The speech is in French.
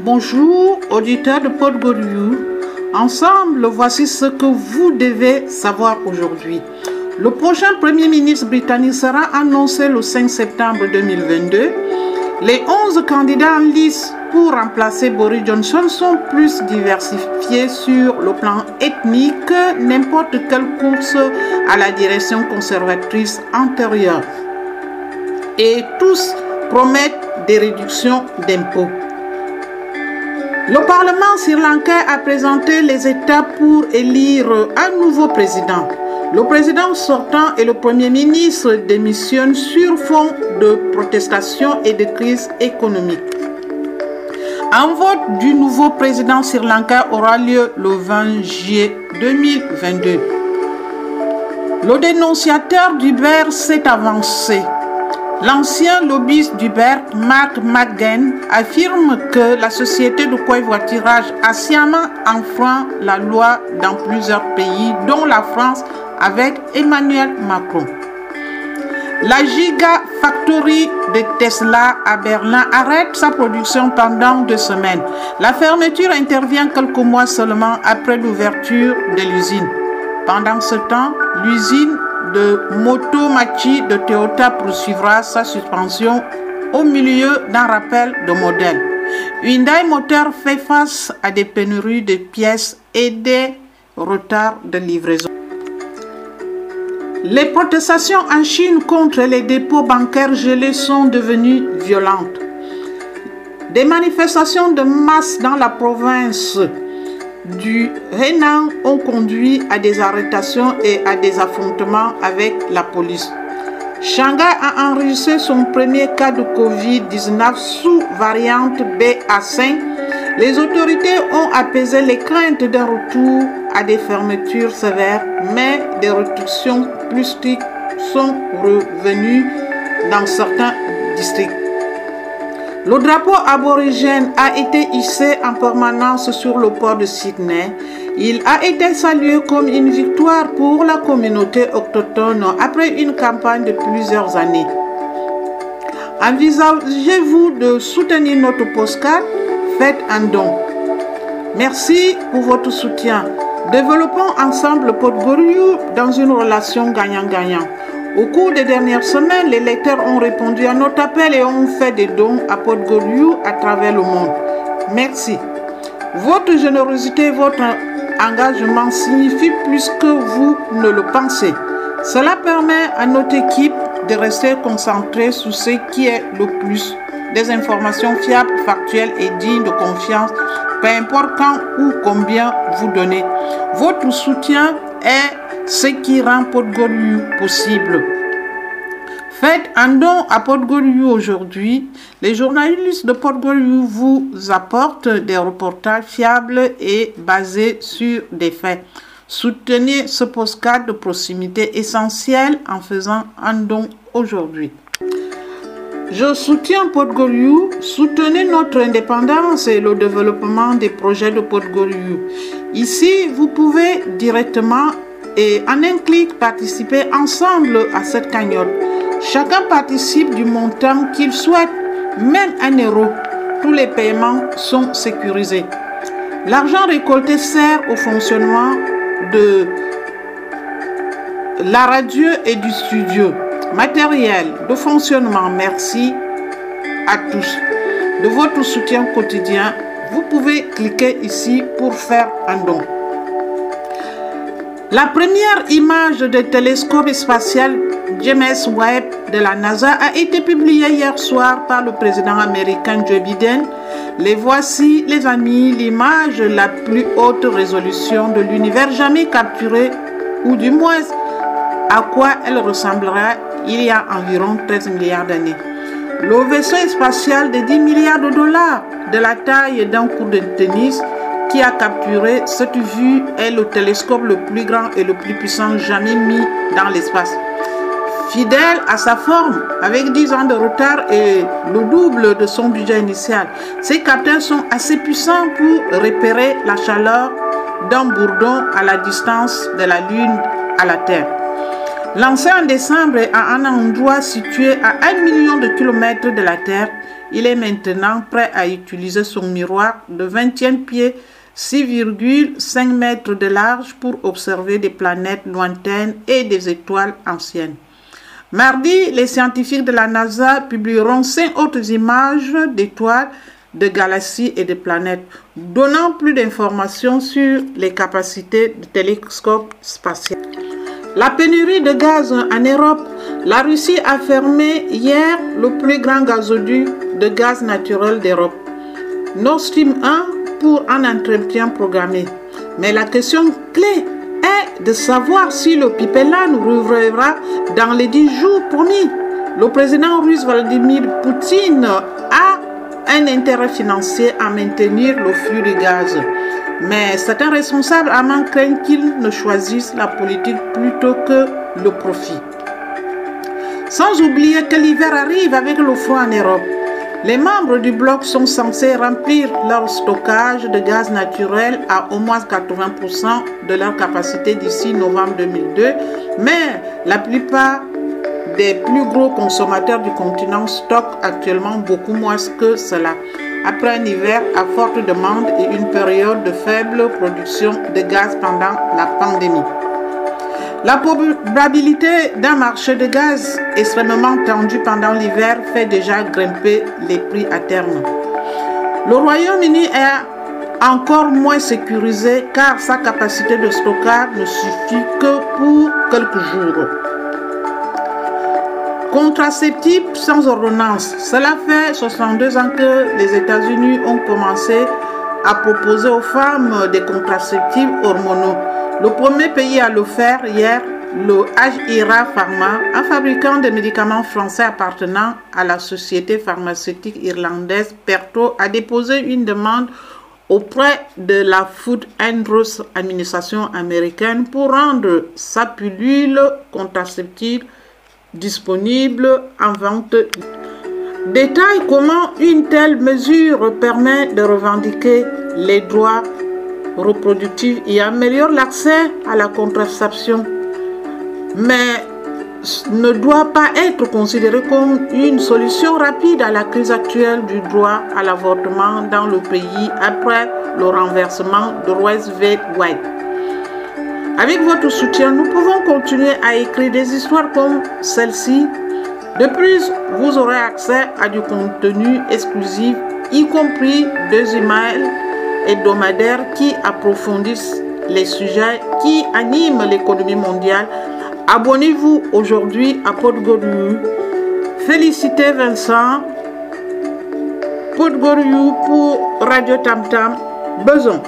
Bonjour, auditeurs de Podgoriou. Ensemble, voici ce que vous devez savoir aujourd'hui. Le prochain Premier ministre britannique sera annoncé le 5 septembre 2022. Les 11 candidats en lice pour remplacer Boris Johnson sont plus diversifiés sur le plan ethnique n'importe quelle course à la direction conservatrice antérieure. Et tous promettent des réductions d'impôts. Le Parlement sri-lankais a présenté les étapes pour élire un nouveau président. Le président sortant et le premier ministre démissionnent sur fond de protestation et de crise économique. Un vote du nouveau président sri-lankais aura lieu le 20 juillet 2022. Le dénonciateur d'Uber s'est avancé L'ancien lobbyiste d'Uber, Mark McGann, affirme que la société de covoiturage a sciemment enfreint la loi dans plusieurs pays, dont la France avec Emmanuel Macron. La Gigafactory de Tesla à Berlin arrête sa production pendant deux semaines. La fermeture intervient quelques mois seulement après l'ouverture de l'usine. Pendant ce temps, l'usine de Motomachi de Toyota poursuivra sa suspension au milieu d'un rappel de modèle. Hyundai Motor fait face à des pénuries de pièces et des retards de livraison. Les protestations en Chine contre les dépôts bancaires gelés sont devenues violentes. Des manifestations de masse dans la province du Henan ont conduit à des arrestations et à des affrontements avec la police. Shanghai a enregistré son premier cas de Covid-19 sous variante BA5. Les autorités ont apaisé les craintes d'un retour à des fermetures sévères, mais des restrictions plus strictes sont revenues dans certains districts. Le drapeau aborigène a été hissé en permanence sur le port de Sydney. Il a été salué comme une victoire pour la communauté autochtone après une campagne de plusieurs années. Envisagez-vous de soutenir notre postcard Faites un don. Merci pour votre soutien. Développons ensemble le Podgoriou dans une relation gagnant-gagnant. Au cours des dernières semaines, les lecteurs ont répondu à notre appel et ont fait des dons à Podgoriou à travers le monde. Merci. Votre générosité, votre engagement signifie plus que vous ne le pensez. Cela permet à notre équipe de rester concentrée sur ce qui est le plus des informations fiables, factuelles et dignes de confiance, peu importe quand ou combien vous donnez. Votre soutien est ce qui rend Podgoriou possible. Faites un don à Podgoriou aujourd'hui. Les journalistes de Podgoriou vous apportent des reportages fiables et basés sur des faits. Soutenez ce postcard de proximité essentiel en faisant un don aujourd'hui. Je soutiens Podgoriou. Soutenez notre indépendance et le développement des projets de Podgoriou. Ici, vous pouvez directement et en un clic participer ensemble à cette cagnotte. Chacun participe du montant qu'il souhaite, même un euro. Tous les paiements sont sécurisés. L'argent récolté sert au fonctionnement de la radio et du studio. Matériel de fonctionnement, merci à tous. De votre soutien quotidien, vous pouvez cliquer ici pour faire un don. La première image de télescope spatial James Webb de la NASA a été publiée hier soir par le président américain Joe Biden. Les voici, les amis, l'image la plus haute résolution de l'univers jamais capturée, ou du moins à quoi elle ressemblera il y a environ 13 milliards d'années. Le vaisseau spatial de 10 milliards de dollars, de la taille d'un coup de tennis, qui a capturé cette vue est le télescope le plus grand et le plus puissant jamais mis dans l'espace. Fidèle à sa forme, avec 10 ans de retard et le double de son budget initial, ces capteurs sont assez puissants pour repérer la chaleur d'un bourdon à la distance de la Lune à la Terre. Lancé en décembre à un endroit situé à 1 million de kilomètres de la Terre, il est maintenant prêt à utiliser son miroir de 20e pied 6,5 mètres de large pour observer des planètes lointaines et des étoiles anciennes. Mardi, les scientifiques de la NASA publieront cinq autres images d'étoiles, de galaxies et de planètes, donnant plus d'informations sur les capacités du télescope spatial. La pénurie de gaz en Europe. La Russie a fermé hier le plus grand gazoduc de gaz naturel d'Europe. Nord Stream 1 pour un entretien programmé. Mais la question clé est de savoir si le pipeline rouvrira dans les 10 jours promis. Le président russe Vladimir Poutine a un intérêt financier à maintenir le flux de gaz. Mais certains responsables amants craignent qu'ils ne choisissent la politique plutôt que le profit. Sans oublier que l'hiver arrive avec le froid en Europe. Les membres du bloc sont censés remplir leur stockage de gaz naturel à au moins 80% de leur capacité d'ici novembre 2002, mais la plupart des plus gros consommateurs du continent stockent actuellement beaucoup moins que cela, après un hiver à forte demande et une période de faible production de gaz pendant la pandémie. La probabilité d'un marché de gaz extrêmement tendu pendant l'hiver fait déjà grimper les prix à terme. Le Royaume-Uni est encore moins sécurisé car sa capacité de stockage ne suffit que pour quelques jours. Contraceptifs sans ordonnance. Cela fait 62 ans que les États-Unis ont commencé à proposer aux femmes des contraceptifs hormonaux. Le premier pays à le faire hier, le HIRA Pharma, un fabricant de médicaments français appartenant à la société pharmaceutique irlandaise Perto, a déposé une demande auprès de la Food and Drug Administration américaine pour rendre sa pilule contraceptive disponible en vente. Détail comment une telle mesure permet de revendiquer les droits reproductive et améliore l'accès à la contraception, mais ne doit pas être considéré comme une solution rapide à la crise actuelle du droit à l'avortement dans le pays après le renversement de Roe v. Wade. Avec votre soutien, nous pouvons continuer à écrire des histoires comme celle-ci. De plus, vous aurez accès à du contenu exclusif, y compris deux emails hebdomadaires qui approfondissent les sujets qui animent l'économie mondiale. Abonnez-vous aujourd'hui à Podgoriou. Félicitez Vincent. Podgoriou pour Radio Tam Tam. Besoin.